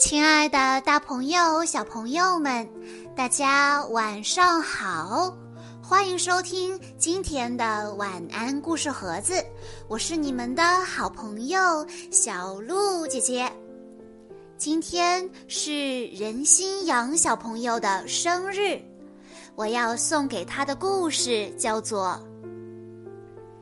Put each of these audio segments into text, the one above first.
亲爱的，大朋友、小朋友们，大家晚上好！欢迎收听今天的晚安故事盒子，我是你们的好朋友小鹿姐姐。今天是任心阳小朋友的生日，我要送给他的故事叫做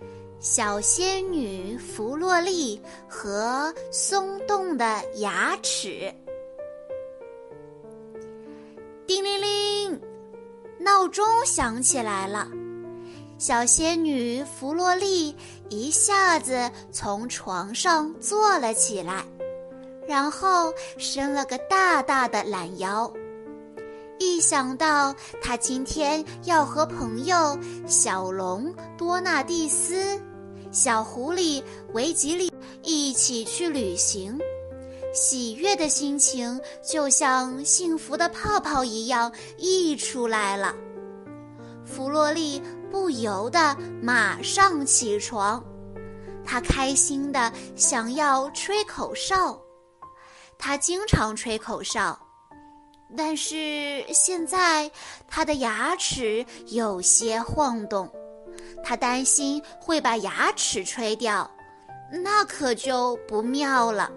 《小仙女弗洛丽和松动的牙齿》。钟响起来了。小仙女弗洛丽一下子从床上坐了起来，然后伸了个大大的懒腰。一想到她今天要和朋友小龙多纳蒂斯、小狐狸维吉利一起去旅行。喜悦的心情就像幸福的泡泡一样溢出来了。弗洛丽不由得马上起床，她开心的想要吹口哨。她经常吹口哨，但是现在她的牙齿有些晃动，她担心会把牙齿吹掉，那可就不妙了。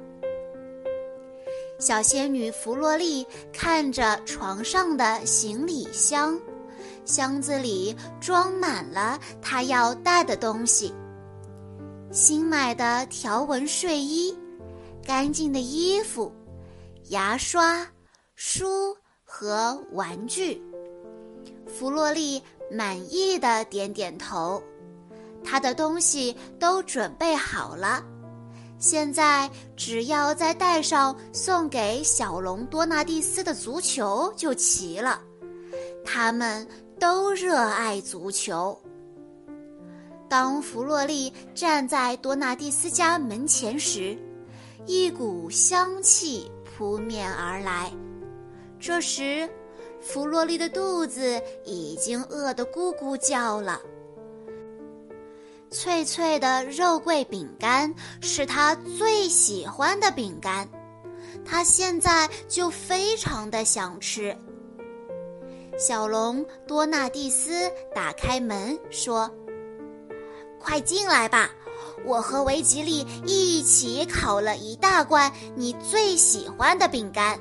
小仙女弗洛丽看着床上的行李箱，箱子里装满了他要带的东西：新买的条纹睡衣、干净的衣服、牙刷、书和玩具。弗洛丽满意的点点头，他的东西都准备好了。现在只要再带上送给小龙多纳蒂斯的足球就齐了。他们都热爱足球。当弗洛丽站在多纳蒂斯家门前时，一股香气扑面而来。这时，弗洛丽的肚子已经饿得咕咕叫了。脆脆的肉桂饼干是他最喜欢的饼干，他现在就非常的想吃。小龙多纳蒂斯打开门说：“快进来吧，我和维吉利一起烤了一大罐你最喜欢的饼干。”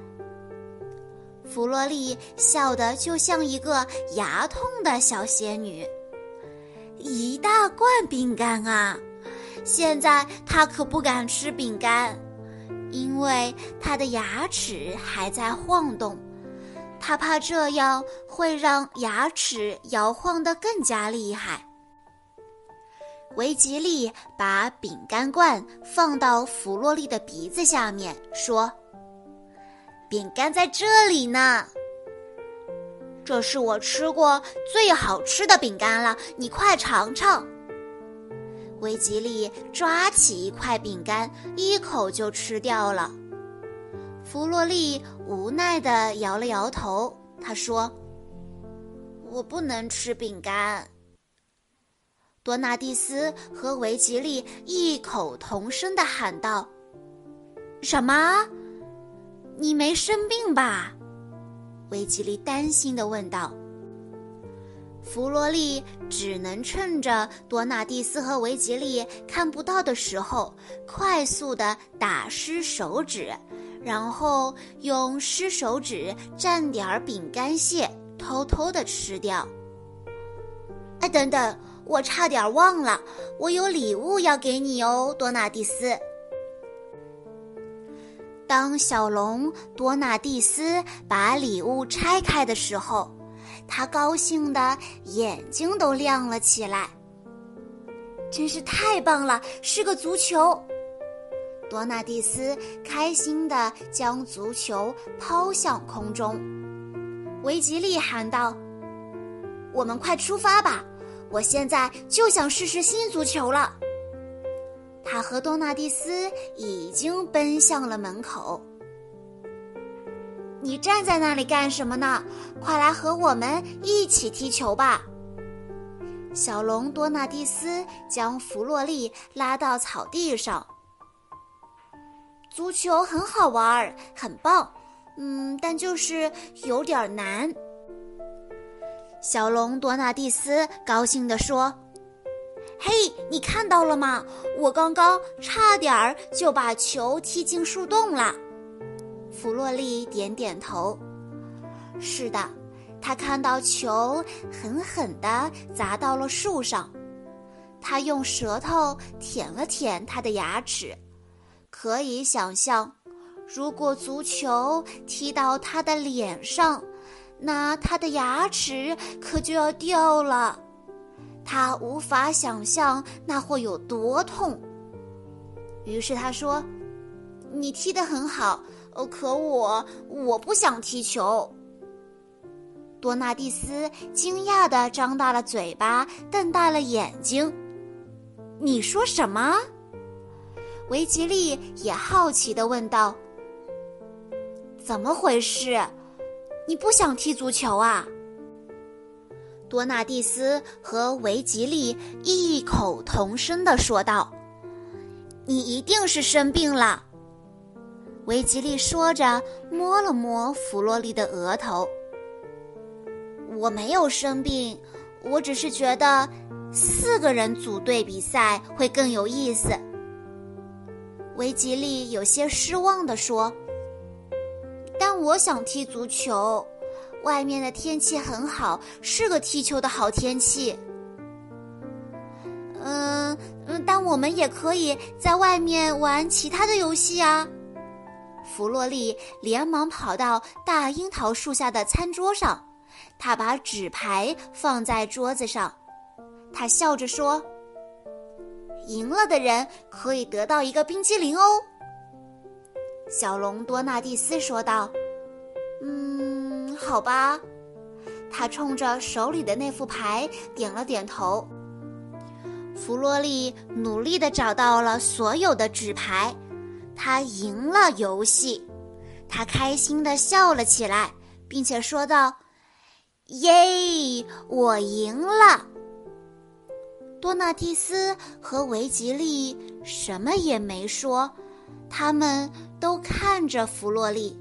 弗洛丽笑得就像一个牙痛的小仙女。一大罐饼干啊！现在他可不敢吃饼干，因为他的牙齿还在晃动，他怕这样会让牙齿摇晃得更加厉害。维吉利把饼干罐放到弗洛利的鼻子下面，说：“饼干在这里呢。”这是我吃过最好吃的饼干了，你快尝尝。维吉利抓起一块饼干，一口就吃掉了。弗洛利无奈地摇了摇头，他说：“我不能吃饼干。”多纳蒂斯和维吉利异口同声地喊道：“什么？你没生病吧？”维吉利担心地问道：“弗洛利只能趁着多纳蒂斯和维吉利看不到的时候，快速地打湿手指，然后用湿手指蘸点儿饼干屑，偷偷地吃掉。”哎，等等，我差点忘了，我有礼物要给你哦，多纳蒂斯。当小龙多纳蒂斯把礼物拆开的时候，他高兴的眼睛都亮了起来。真是太棒了，是个足球！多纳蒂斯开心的将足球抛向空中。维吉利喊道：“我们快出发吧！我现在就想试试新足球了。”他和多纳蒂斯已经奔向了门口。你站在那里干什么呢？快来和我们一起踢球吧！小龙多纳蒂斯将弗洛利拉到草地上。足球很好玩，很棒，嗯，但就是有点难。小龙多纳蒂斯高兴地说：“嘿，你看到了吗？我刚刚差点儿就把球踢进树洞了。”弗洛利点点头：“是的，他看到球狠狠地砸到了树上，他用舌头舔了舔他的牙齿。可以想象，如果足球踢到他的脸上。”那他的牙齿可就要掉了，他无法想象那会有多痛。于是他说：“你踢得很好，可我我不想踢球。”多纳蒂斯惊讶地张大了嘴巴，瞪大了眼睛。“你说什么？”维吉利也好奇地问道。“怎么回事？”你不想踢足球啊？多纳蒂斯和维吉利异口同声地说道：“你一定是生病了。”维吉利说着，摸了摸弗洛利的额头。“我没有生病，我只是觉得四个人组队比赛会更有意思。”维吉利有些失望地说。但我想踢足球，外面的天气很好，是个踢球的好天气。嗯嗯，但我们也可以在外面玩其他的游戏啊。弗洛利连忙跑到大樱桃树下的餐桌上，他把纸牌放在桌子上，他笑着说：“赢了的人可以得到一个冰激凌哦。”小龙多纳蒂斯说道：“嗯，好吧。”他冲着手里的那副牌点了点头。弗洛利努力地找到了所有的纸牌，他赢了游戏。他开心地笑了起来，并且说道：“耶，我赢了！”多纳蒂斯和维吉利什么也没说。他们都看着弗洛利。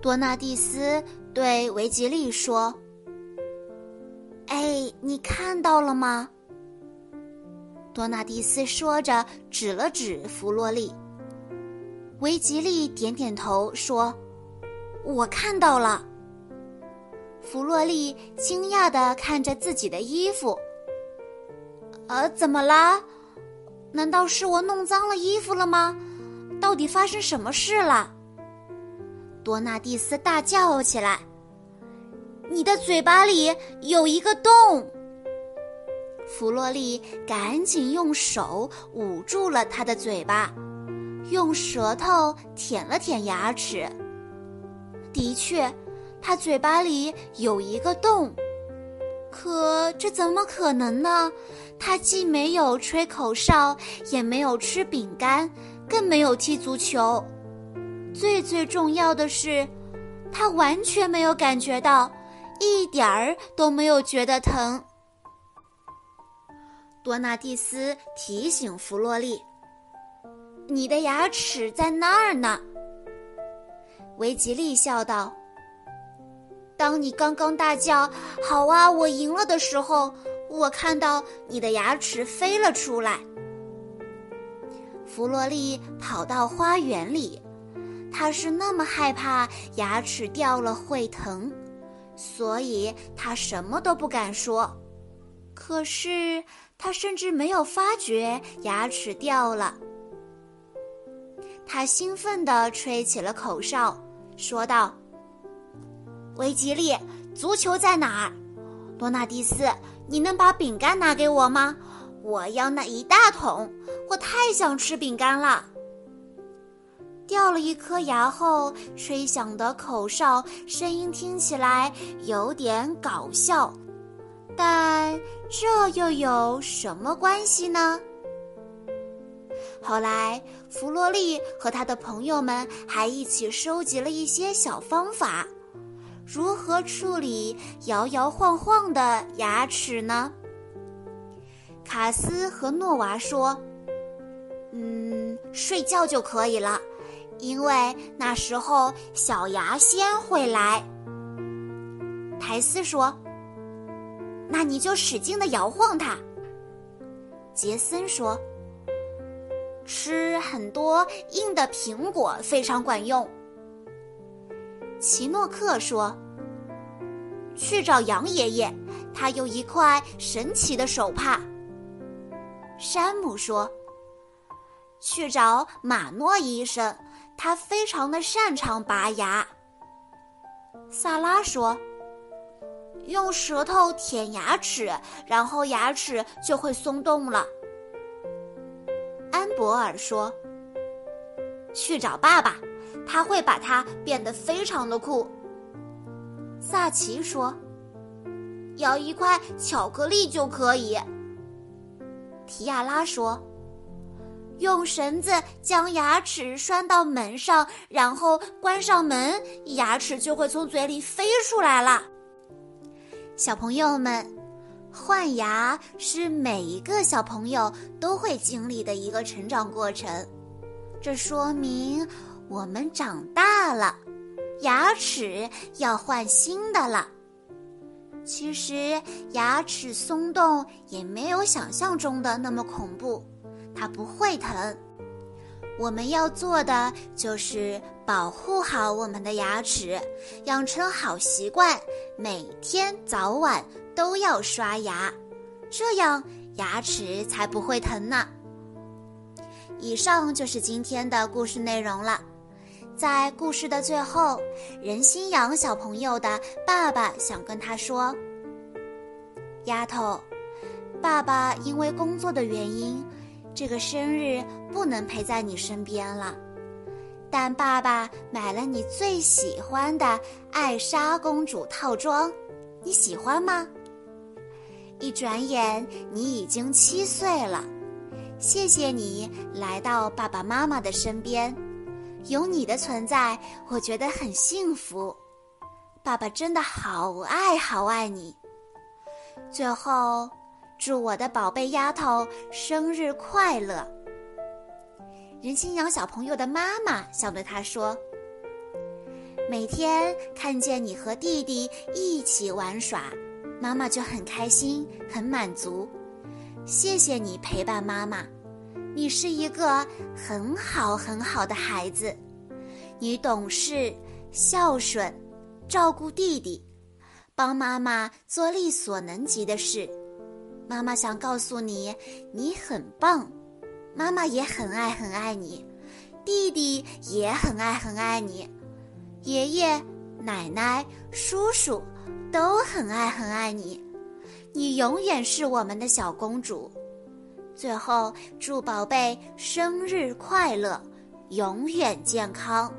多纳蒂斯对维吉利说：“哎，你看到了吗？”多纳蒂斯说着，指了指弗洛利。维吉利点点头说：“我看到了。”弗洛利惊讶地看着自己的衣服。“呃，怎么啦？”难道是我弄脏了衣服了吗？到底发生什么事了？多纳蒂斯大叫起来：“你的嘴巴里有一个洞！”弗洛利赶紧用手捂住了他的嘴巴，用舌头舔了舔牙齿。的确，他嘴巴里有一个洞。可这怎么可能呢？他既没有吹口哨，也没有吃饼干，更没有踢足球。最最重要的是，他完全没有感觉到，一点儿都没有觉得疼。多纳蒂斯提醒弗洛利：“你的牙齿在那儿呢。”维吉利笑道。当你刚刚大叫“好啊，我赢了”的时候，我看到你的牙齿飞了出来。弗洛利跑到花园里，他是那么害怕牙齿掉了会疼，所以他什么都不敢说。可是他甚至没有发觉牙齿掉了。他兴奋地吹起了口哨，说道。维吉利，足球在哪儿？多纳蒂斯，你能把饼干拿给我吗？我要那一大桶，我太想吃饼干了。掉了一颗牙后吹响的口哨声音听起来有点搞笑，但这又有什么关系呢？后来，弗洛利和他的朋友们还一起收集了一些小方法。如何处理摇摇晃晃的牙齿呢？卡斯和诺娃说：“嗯，睡觉就可以了，因为那时候小牙仙会来。苔丝说：“那你就使劲的摇晃它。”杰森说：“吃很多硬的苹果非常管用。”奇诺克说：“去找羊爷爷，他有一块神奇的手帕。”山姆说：“去找马诺医生，他非常的擅长拔牙。”萨拉说。用舌头舔牙齿，然后牙齿就会松动了。安博尔说：“去找爸爸，他会把它变得非常的酷。”萨奇说：“咬一块巧克力就可以。”提亚拉说：“用绳子将牙齿拴到门上，然后关上门，牙齿就会从嘴里飞出来了。”小朋友们，换牙是每一个小朋友都会经历的一个成长过程。这说明我们长大了，牙齿要换新的了。其实牙齿松动也没有想象中的那么恐怖，它不会疼。我们要做的就是保护好我们的牙齿，养成好习惯，每天早晚都要刷牙，这样牙齿才不会疼呢。以上就是今天的故事内容了。在故事的最后，任心阳小朋友的爸爸想跟他说：“丫头，爸爸因为工作的原因。”这个生日不能陪在你身边了，但爸爸买了你最喜欢的艾莎公主套装，你喜欢吗？一转眼你已经七岁了，谢谢你来到爸爸妈妈的身边，有你的存在，我觉得很幸福。爸爸真的好爱好爱你。最后。祝我的宝贝丫头生日快乐！任心阳小朋友的妈妈想对他说：“每天看见你和弟弟一起玩耍，妈妈就很开心、很满足。谢谢你陪伴妈妈，你是一个很好很好的孩子。你懂事、孝顺，照顾弟弟，帮妈妈做力所能及的事。”妈妈想告诉你，你很棒，妈妈也很爱很爱你，弟弟也很爱很爱你，爷爷、奶奶、叔叔都很爱很爱你，你永远是我们的小公主。最后，祝宝贝生日快乐，永远健康。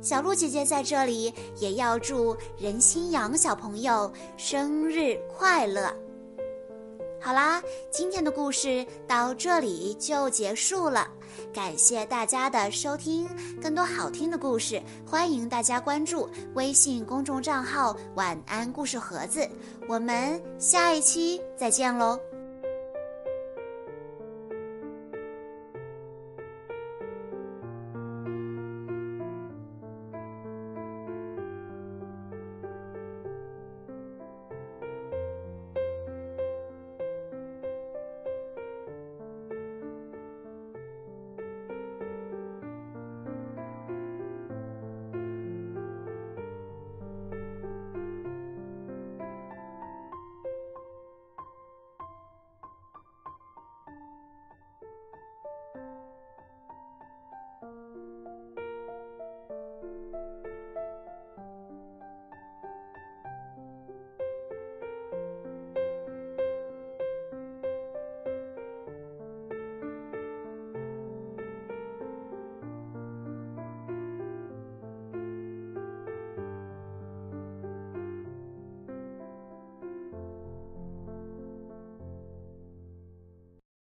小鹿姐姐在这里也要祝任新阳小朋友生日快乐。好啦，今天的故事到这里就结束了，感谢大家的收听。更多好听的故事，欢迎大家关注微信公众账号“晚安故事盒子”。我们下一期再见喽！